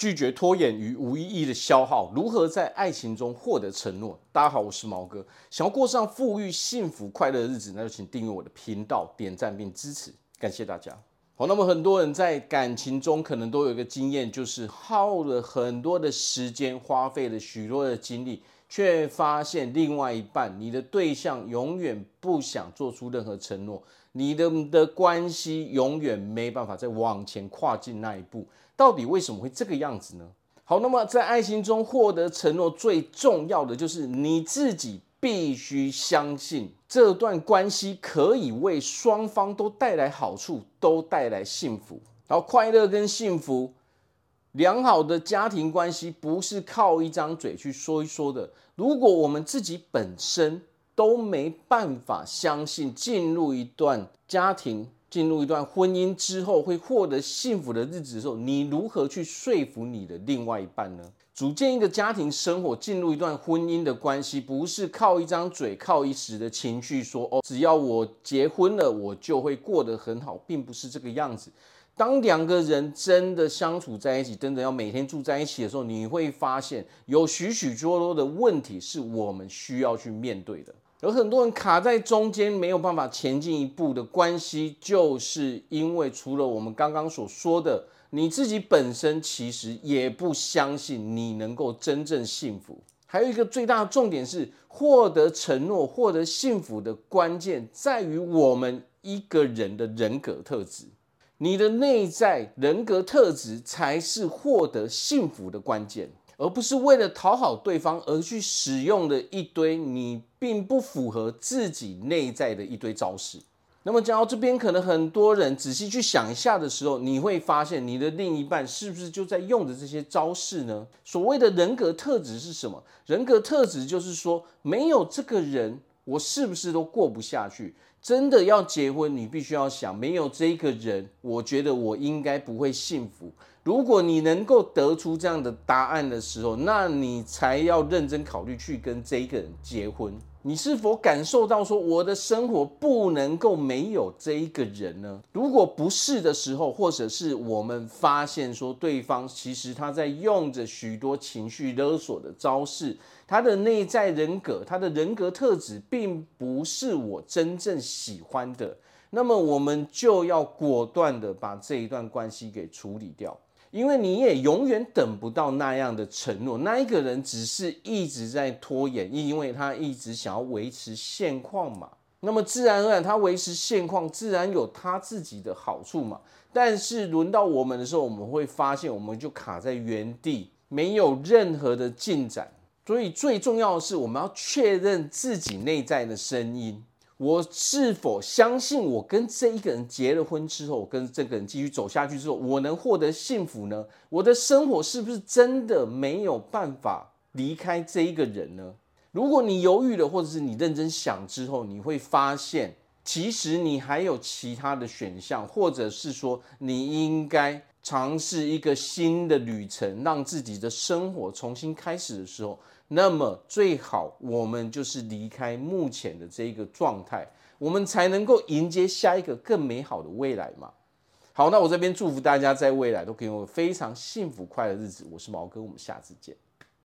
拒绝拖延与无意义的消耗，如何在爱情中获得承诺？大家好，我是毛哥。想要过上富裕、幸福、快乐的日子，那就请订阅我的频道、点赞并支持，感谢大家。好，那么很多人在感情中可能都有一个经验，就是耗了很多的时间，花费了许多的精力，却发现另外一半，你的对象永远不想做出任何承诺，你的的关系永远没办法再往前跨进那一步。到底为什么会这个样子呢？好，那么在爱情中获得承诺最重要的就是你自己必须相信这段关系可以为双方都带来好处，都带来幸福。然后快乐跟幸福，良好的家庭关系不是靠一张嘴去说一说的。如果我们自己本身都没办法相信进入一段家庭，进入一段婚姻之后会获得幸福的日子的时候，你如何去说服你的另外一半呢？组建一个家庭生活，进入一段婚姻的关系，不是靠一张嘴、靠一时的情绪说哦，只要我结婚了，我就会过得很好，并不是这个样子。当两个人真的相处在一起，真的要每天住在一起的时候，你会发现有许许多多的问题是我们需要去面对的。有很多人卡在中间，没有办法前进一步的关系，就是因为除了我们刚刚所说的，你自己本身其实也不相信你能够真正幸福。还有一个最大的重点是，获得承诺、获得幸福的关键在于我们一个人的人格特质。你的内在人格特质才是获得幸福的关键。而不是为了讨好对方而去使用的一堆你并不符合自己内在的一堆招式。那么讲到这边，可能很多人仔细去想一下的时候，你会发现你的另一半是不是就在用着这些招式呢？所谓的人格特质是什么？人格特质就是说，没有这个人，我是不是都过不下去？真的要结婚，你必须要想，没有这个人，我觉得我应该不会幸福。如果你能够得出这样的答案的时候，那你才要认真考虑去跟这个人结婚。你是否感受到说，我的生活不能够没有这一个人呢？如果不是的时候，或者是我们发现说，对方其实他在用着许多情绪勒索的招式，他的内在人格，他的人格特质并不是我真正喜欢的，那么我们就要果断的把这一段关系给处理掉。因为你也永远等不到那样的承诺，那一个人只是一直在拖延，因为他一直想要维持现况嘛。那么自然而然，他维持现况，自然有他自己的好处嘛。但是轮到我们的时候，我们会发现，我们就卡在原地，没有任何的进展。所以最重要的是，我们要确认自己内在的声音。我是否相信，我跟这一个人结了婚之后，跟这个人继续走下去之后，我能获得幸福呢？我的生活是不是真的没有办法离开这一个人呢？如果你犹豫了，或者是你认真想之后，你会发现，其实你还有其他的选项，或者是说，你应该尝试一个新的旅程，让自己的生活重新开始的时候。那么最好我们就是离开目前的这个状态，我们才能够迎接下一个更美好的未来嘛。好，那我这边祝福大家在未来都可以有非常幸福快乐的日子。我是毛哥，我们下次见。